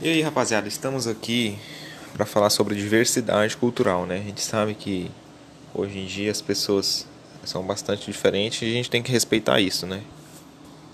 E aí, rapaziada, estamos aqui para falar sobre diversidade cultural, né? A gente sabe que hoje em dia as pessoas são bastante diferentes e a gente tem que respeitar isso, né?